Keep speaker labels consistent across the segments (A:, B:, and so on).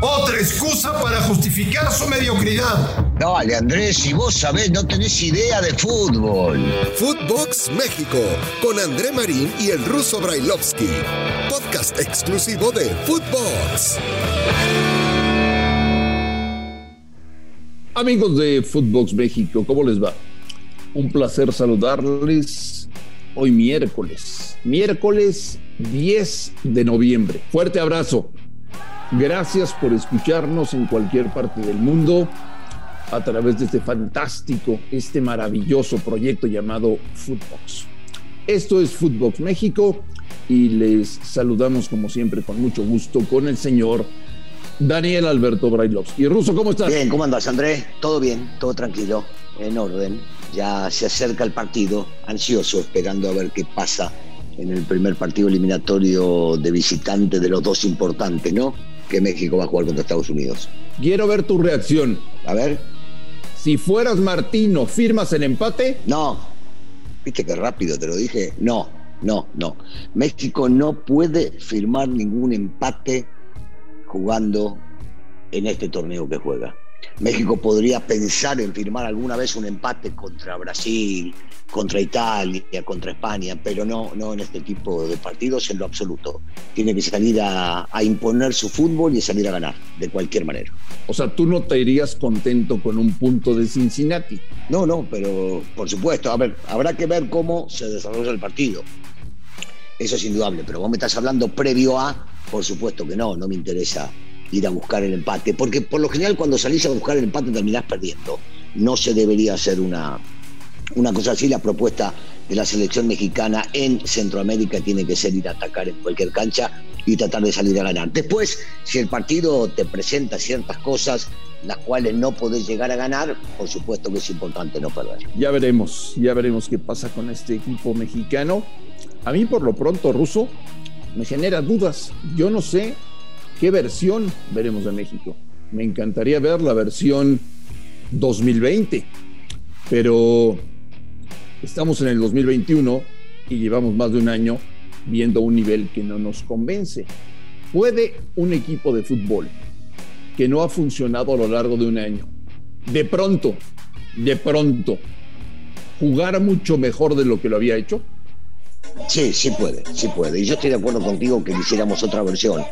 A: Otra excusa para justificar su mediocridad.
B: Dale, Andrés, si vos sabés, no tenés idea de fútbol.
C: Footbox México, con André Marín y el ruso Brailovsky. Podcast exclusivo de Footbox.
D: Amigos de Footbox México, ¿cómo les va? Un placer saludarles hoy miércoles, miércoles 10 de noviembre. Fuerte abrazo. Gracias por escucharnos en cualquier parte del mundo a través de este fantástico, este maravilloso proyecto llamado Footbox. Esto es Footbox México y les saludamos como siempre con mucho gusto con el señor Daniel Alberto Brailovsky. Ruso, ¿cómo estás?
B: Bien, ¿cómo andas, Andrés? Todo bien, todo tranquilo, en orden. Ya se acerca el partido, ansioso, esperando a ver qué pasa en el primer partido eliminatorio de visitante de los dos importantes, ¿no? Que México va a jugar contra Estados Unidos.
D: Quiero ver tu reacción.
B: A ver.
D: Si fueras Martino, ¿firmas el empate?
B: No. ¿Viste qué rápido te lo dije? No, no, no. México no puede firmar ningún empate jugando en este torneo que juega. México podría pensar en firmar alguna vez un empate contra Brasil, contra Italia, contra España, pero no, no en este tipo de partidos en lo absoluto. Tiene que salir a, a, imponer su fútbol y salir a ganar, de cualquier manera.
D: O sea, tú no te irías contento con un punto de Cincinnati.
B: No, no, pero por supuesto, a ver, habrá que ver cómo se desarrolla el partido. Eso es indudable, pero vos me estás hablando previo a, por supuesto que no, no me interesa ir a buscar el empate, porque por lo general cuando salís a buscar el empate terminás perdiendo. No se debería hacer una, una cosa así, la propuesta de la selección mexicana en Centroamérica tiene que ser ir a atacar en cualquier cancha y tratar de salir a ganar. Después, si el partido te presenta ciertas cosas las cuales no podés llegar a ganar, por supuesto que es importante no perder.
D: Ya veremos, ya veremos qué pasa con este equipo mexicano. A mí por lo pronto, Ruso, me genera dudas. Yo no sé qué versión veremos de México. Me encantaría ver la versión 2020, pero estamos en el 2021 y llevamos más de un año viendo un nivel que no nos convence. ¿Puede un equipo de fútbol que no ha funcionado a lo largo de un año, de pronto, de pronto, jugar mucho mejor de lo que lo había hecho?
B: Sí, sí puede, sí puede. Y yo estoy de acuerdo contigo que hiciéramos otra versión,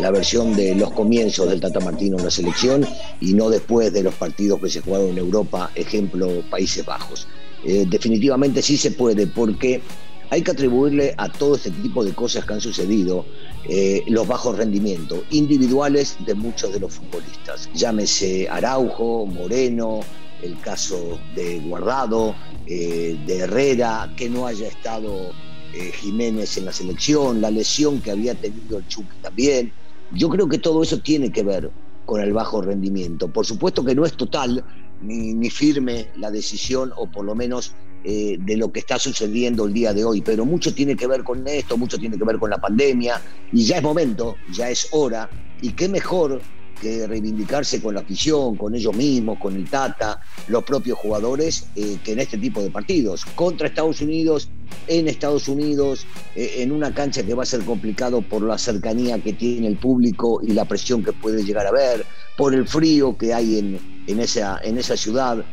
B: la versión de los comienzos del Tata Martino en la selección y no después de los partidos que se jugaron en Europa, ejemplo Países Bajos. Eh, definitivamente sí se puede, porque hay que atribuirle a todo este tipo de cosas que han sucedido eh, los bajos rendimientos individuales de muchos de los futbolistas. Llámese Araujo, Moreno, el caso de Guardado, eh, de Herrera, que no haya estado eh, Jiménez en la selección, la lesión que había tenido el Chucky también. Yo creo que todo eso tiene que ver con el bajo rendimiento. Por supuesto que no es total ni, ni firme la decisión, o por lo menos eh, de lo que está sucediendo el día de hoy, pero mucho tiene que ver con esto, mucho tiene que ver con la pandemia, y ya es momento, ya es hora, y qué mejor que reivindicarse con la afición, con ellos mismos, con el Tata, los propios jugadores, eh, que en este tipo de partidos. Contra Estados Unidos, en Estados Unidos, eh, en una cancha que va a ser complicado por la cercanía que tiene el público y la presión que puede llegar a ver, por el frío que hay en, en, esa, en esa ciudad.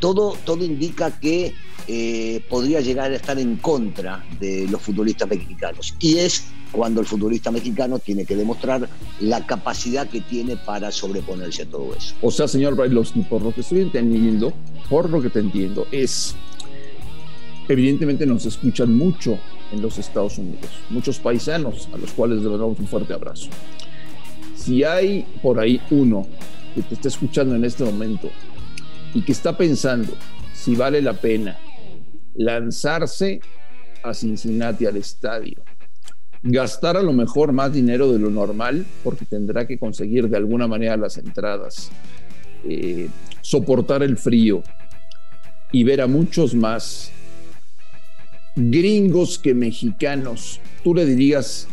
B: Todo, todo indica que eh, podría llegar a estar en contra de los futbolistas mexicanos. Y es cuando el futbolista mexicano tiene que demostrar la capacidad que tiene para sobreponerse a todo eso.
D: O sea, señor Brailovsky, por lo que estoy entendiendo, por lo que te entiendo, es, evidentemente nos escuchan mucho en los Estados Unidos, muchos paisanos a los cuales le damos un fuerte abrazo. Si hay por ahí uno que te está escuchando en este momento y que está pensando si vale la pena lanzarse a Cincinnati al estadio, gastar a lo mejor más dinero de lo normal porque tendrá que conseguir de alguna manera las entradas, eh, soportar el frío y ver a muchos más gringos que mexicanos, tú le dirías,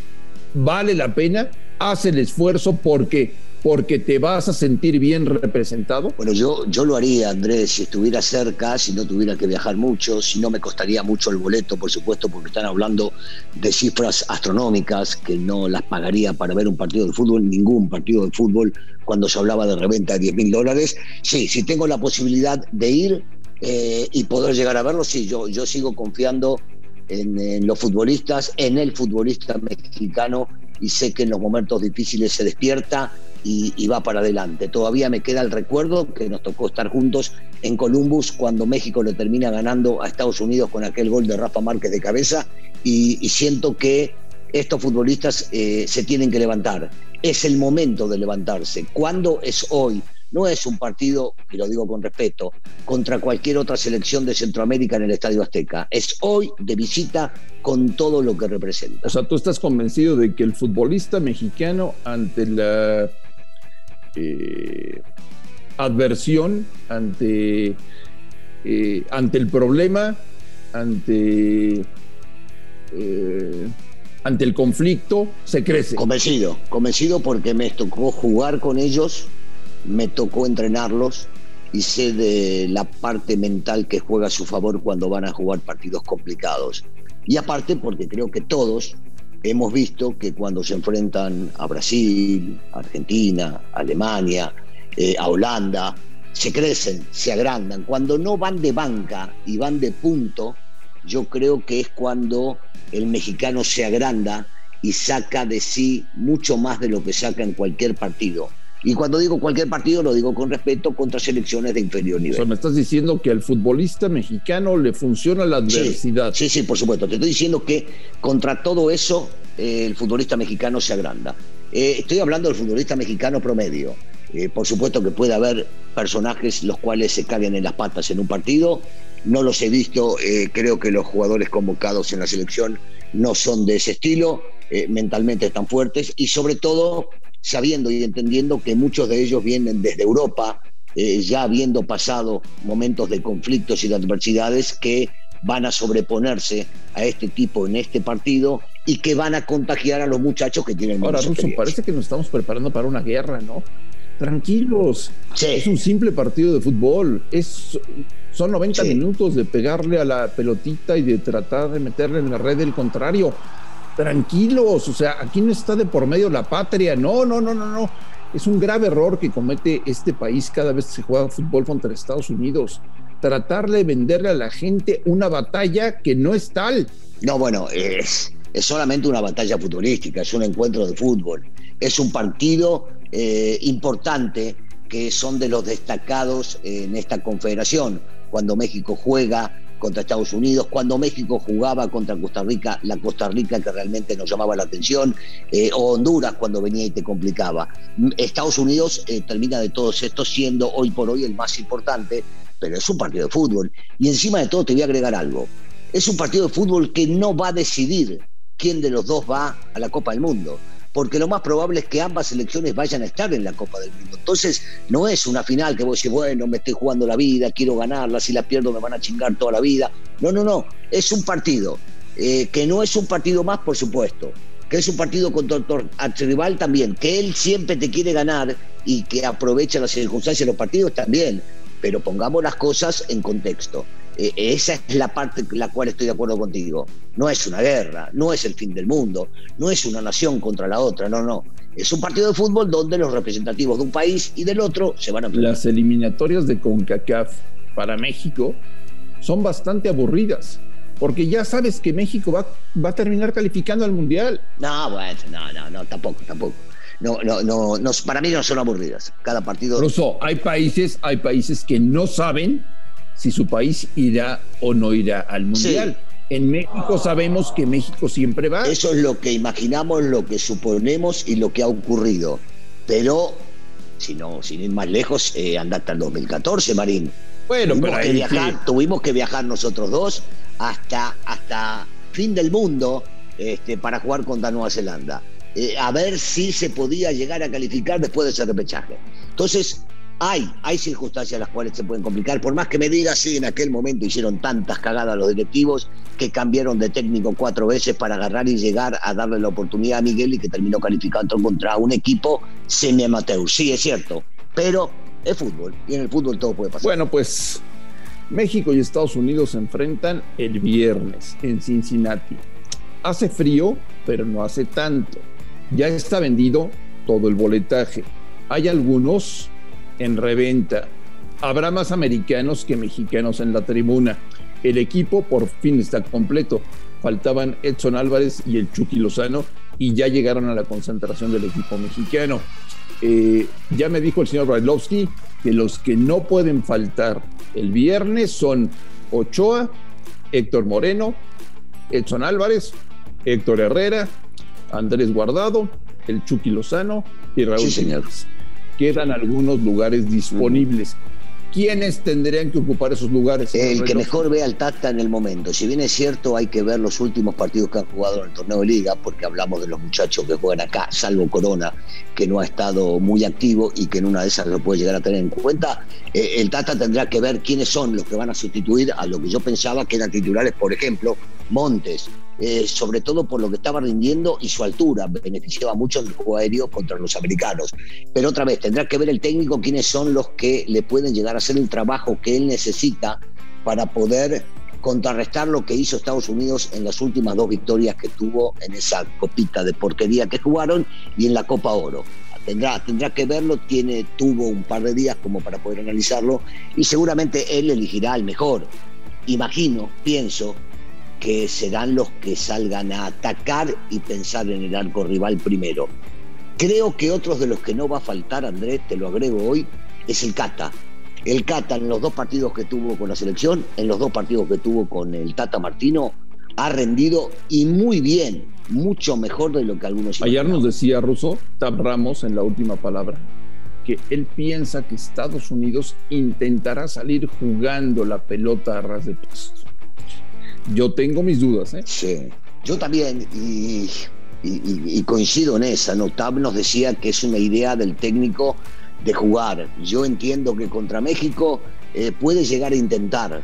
D: vale la pena, haz el esfuerzo porque porque te vas a sentir bien representado?
B: Bueno, yo, yo lo haría, Andrés, si estuviera cerca, si no tuviera que viajar mucho, si no me costaría mucho el boleto, por supuesto, porque están hablando de cifras astronómicas que no las pagaría para ver un partido de fútbol, ningún partido de fútbol, cuando se hablaba de reventa de 10 mil dólares. Sí, si tengo la posibilidad de ir eh, y poder llegar a verlo, sí, yo, yo sigo confiando en, los futbolistas, en el futbolista mexicano y sé que en los momentos difíciles se despierta y, va para adelante. Todavía me queda el recuerdo que nos tocó estar juntos en Columbus cuando México le termina ganando a Estados Unidos con aquel gol de Rafa Márquez de cabeza y, siento que estos futbolistas eh, se tienen que levantar. Es el momento de levantarse. ¿Cuándo es hoy? No es un partido, y lo digo con respeto, contra cualquier otra selección de Centroamérica en el Estadio Azteca. Es hoy de visita con todo lo que representa.
D: O sea, tú estás convencido de que el futbolista mexicano ante la eh, adversión, ante, eh, ante el problema, ante, eh, ante el conflicto, se crece.
B: Convencido, convencido porque me tocó jugar con ellos me tocó entrenarlos y sé de la parte mental que juega a su favor cuando van a jugar partidos complicados. Y aparte porque creo que todos hemos visto que cuando se enfrentan a Brasil, Argentina, Alemania, eh, a Holanda, se crecen, se agrandan. Cuando no van de banca y van de punto, yo creo que es cuando el mexicano se agranda y saca de sí mucho más de lo que saca en cualquier partido. Y cuando digo cualquier partido, lo digo con respeto contra selecciones de inferior nivel. O
D: sea, me estás diciendo que al futbolista mexicano le funciona la adversidad.
B: Sí, sí, por supuesto. Te estoy diciendo que contra todo eso, eh, el futbolista mexicano se agranda. Eh, estoy hablando del futbolista mexicano promedio. Eh, por supuesto que puede haber personajes los cuales se caguen en las patas en un partido. No los he visto. creo que los jugadores convocados en la selección no son de ese estilo. mentalmente están fuertes y sobre todo sabiendo y entendiendo que muchos de ellos vienen desde Europa, eh, ya habiendo pasado momentos de conflictos y de adversidades que van a sobreponerse a este tipo en este partido y que van a contagiar a los muchachos que tienen
D: Ahora, Russo, parece que nos estamos preparando para una guerra, ¿no? Tranquilos. Es un simple partido de fútbol. Es, son 90 minutos de pegarle a la pelotita y de tratar de meterle en la red del contrario tranquilos, o sea, aquí no está de por medio la patria, no, no, no, no, no. Es un grave error que comete este país cada vez que se juega fútbol contra Estados Unidos. Tratar de venderle a la gente una batalla que no es tal.
B: No, bueno, es, es solamente una batalla futbolística, es un encuentro de fútbol. Es un partido eh, importante que son de los destacados en esta confederación. Cuando México juega contra Estados Unidos, cuando México jugaba contra Costa Rica, la Costa Rica que realmente nos llamaba la atención, eh, o Honduras cuando venía y te complicaba. Estados Unidos eh, termina de todos estos siendo hoy por hoy el más importante, pero es un partido de fútbol. Y encima de todo te voy a agregar algo. Es un partido de fútbol que no va a decidir quién de los dos va a la Copa del Mundo porque lo más probable es que ambas selecciones vayan a estar en la Copa del Mundo. Entonces, no es una final que vos decís, bueno, me estoy jugando la vida, quiero ganarla, si la pierdo me van a chingar toda la vida. No, no, no, es un partido, eh, que no es un partido más, por supuesto, que es un partido contra el rival también, que él siempre te quiere ganar y que aprovecha las circunstancias de los partidos también, pero pongamos las cosas en contexto. Eh, esa es la parte en la cual estoy de acuerdo contigo. No es una guerra, no es el fin del mundo, no es una nación contra la otra, no, no. Es un partido de fútbol donde los representativos de un país y del otro se van a
D: enfrentar. Las eliminatorias de CONCACAF para México son bastante aburridas, porque ya sabes que México va, va a terminar calificando al Mundial.
B: No, bueno, no, no, no, tampoco, tampoco. No, no, no, no, para mí no son aburridas. Cada partido.
D: Incluso hay países, hay países que no saben si su país irá o no irá al Mundial. En México sabemos que México siempre va.
B: Eso es lo que imaginamos, lo que suponemos y lo que ha ocurrido. Pero, si no, sin ir más lejos, eh, anda hasta el 2014, Marín. Bueno, tuvimos que viajar, tuvimos que viajar nosotros dos hasta, hasta fin del mundo este, para jugar contra Nueva Zelanda. Eh, a ver si se podía llegar a calificar después de ese repechaje. Entonces, hay, hay circunstancias las cuales se pueden complicar. Por más que me digas, sí, en aquel momento hicieron tantas cagadas los directivos que cambiaron de técnico cuatro veces para agarrar y llegar a darle la oportunidad a Miguel y que terminó calificando contra un equipo semi-amateur. Sí, es cierto, pero es fútbol y en el fútbol todo puede pasar.
D: Bueno, pues México y Estados Unidos se enfrentan el viernes en Cincinnati. Hace frío, pero no hace tanto. Ya está vendido todo el boletaje. Hay algunos en reventa. Habrá más americanos que mexicanos en la tribuna. El equipo por fin está completo. Faltaban Edson Álvarez y el Chucky Lozano y ya llegaron a la concentración del equipo mexicano. Eh, ya me dijo el señor Brailovsky que los que no pueden faltar el viernes son Ochoa, Héctor Moreno, Edson Álvarez, Héctor Herrera, Andrés Guardado, el Chucky Lozano y Raúl
B: Sí.
D: Quedan algunos lugares disponibles. ¿Quiénes tendrían que ocupar esos lugares?
B: El que mejor ve al Tata en el momento. Si bien es cierto, hay que ver los últimos partidos que han jugado en el torneo de liga, porque hablamos de los muchachos que juegan acá, salvo Corona, que no ha estado muy activo y que en una de esas lo puede llegar a tener en cuenta. Eh, el Tata tendrá que ver quiénes son los que van a sustituir a lo que yo pensaba que eran titulares, por ejemplo, Montes, eh, sobre todo por lo que estaba rindiendo y su altura, beneficiaba mucho en el juego aéreo contra los americanos. Pero otra vez, tendrá que ver el técnico quiénes son los que le pueden llegar a hacer el trabajo que él necesita para poder contrarrestar lo que hizo Estados Unidos en las últimas dos victorias que tuvo en esa copita de porquería que jugaron y en la Copa Oro. Tendrá, tendrá que verlo, tiene, tuvo un par de días como para poder analizarlo y seguramente él elegirá al mejor. Imagino, pienso, que serán los que salgan a atacar y pensar en el arco rival primero. Creo que otros de los que no va a faltar, Andrés, te lo agrego hoy, es el Cata. El Cata en los dos partidos que tuvo con la selección, en los dos partidos que tuvo con el Tata Martino, ha rendido y muy bien, mucho mejor de lo que algunos
D: Ayer nos decía Russo, Tab Ramos en la última palabra, que él piensa que Estados Unidos intentará salir jugando la pelota a ras de piso. Yo tengo mis dudas, ¿eh?
B: Sí, yo también, y, coincido en esa. ¿no? Tab nos decía que es una idea del técnico de jugar. Yo entiendo que contra México eh, puede llegar a intentar,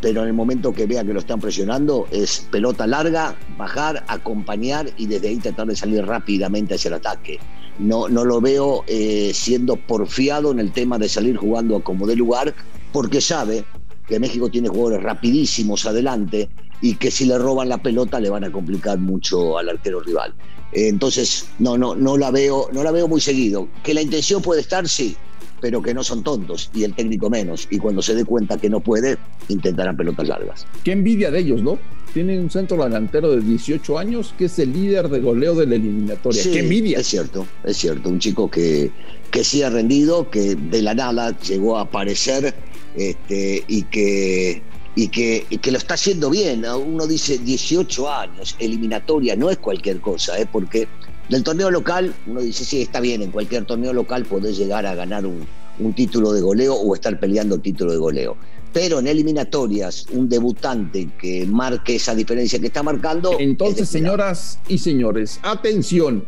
B: pero en el momento que vea que lo están presionando es pelota larga, bajar, acompañar y desde ahí tratar de salir rápidamente hacia el ataque. No, no lo veo eh, siendo porfiado en el tema de salir jugando a como de lugar, porque sabe que México tiene jugadores rapidísimos adelante y que si le roban la pelota le van a complicar mucho al arquero rival. Eh, entonces, no, no, no la veo, no la veo muy seguido. Que la intención puede estar, sí, pero que no son tontos y el técnico menos. Y cuando se dé cuenta que no puede, intentarán pelotas largas.
D: Qué envidia de ellos, ¿no? Tienen un centro delantero de 18 años que es el líder de goleo de la eliminatoria.
B: Sí,
D: Qué envidia.
B: Es cierto, es cierto. Un chico que, que sí ha rendido, que de la nada llegó a aparecer este, y que y que, y que lo está haciendo bien. ¿no? Uno dice 18 años, eliminatoria, no es cualquier cosa, ¿eh? porque del torneo local uno dice, sí, está bien, en cualquier torneo local podés llegar a ganar un, un título de goleo o estar peleando el título de goleo. Pero en eliminatorias, un debutante que marque esa diferencia que está marcando.
D: Entonces,
B: es
D: señoras y señores, atención.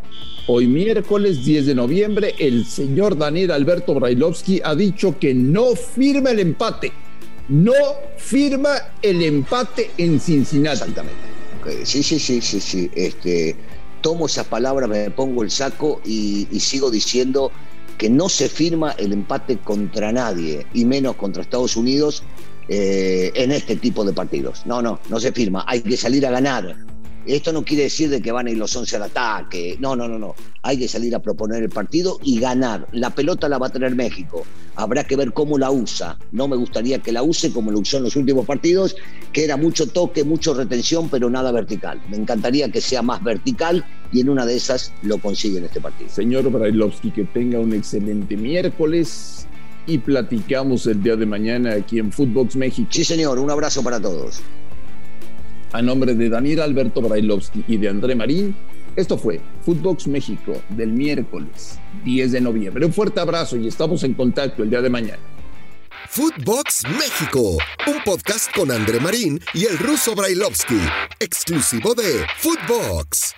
D: Hoy miércoles 10 de noviembre, el señor Daniel Alberto Brailovsky ha dicho que no firma el empate. No firma el empate en Cincinnati.
B: Exactamente. Ok, Sí, sí, sí, sí, sí. Este, tomo esas palabras, me pongo el saco y, y sigo diciendo que no se firma el empate contra nadie, y menos contra Estados Unidos, eh, en este tipo de partidos. No, no, no se firma. Hay que salir a ganar. Esto no quiere decir de que van a ir los 11 al ataque. No, no, no, no. Hay que salir a proponer el partido y ganar. La pelota la va a tener México. Habrá que ver cómo la usa. No me gustaría que la use como lo usó en los últimos partidos, que era mucho toque, mucho retención, pero nada vertical. Me encantaría que sea más vertical y en una de esas lo consigue en este partido.
D: Señor Brailovsky, que tenga un excelente miércoles y platicamos el día de mañana aquí en Footbox México.
B: Sí, señor. Un abrazo para todos.
D: A nombre de Daniel Alberto Brailovsky y de André Marín, esto fue Footbox México del miércoles 10 de noviembre. Un fuerte abrazo y estamos en contacto el día de mañana.
C: Footbox México, un podcast con André Marín y el ruso Brailovsky, exclusivo de Footbox.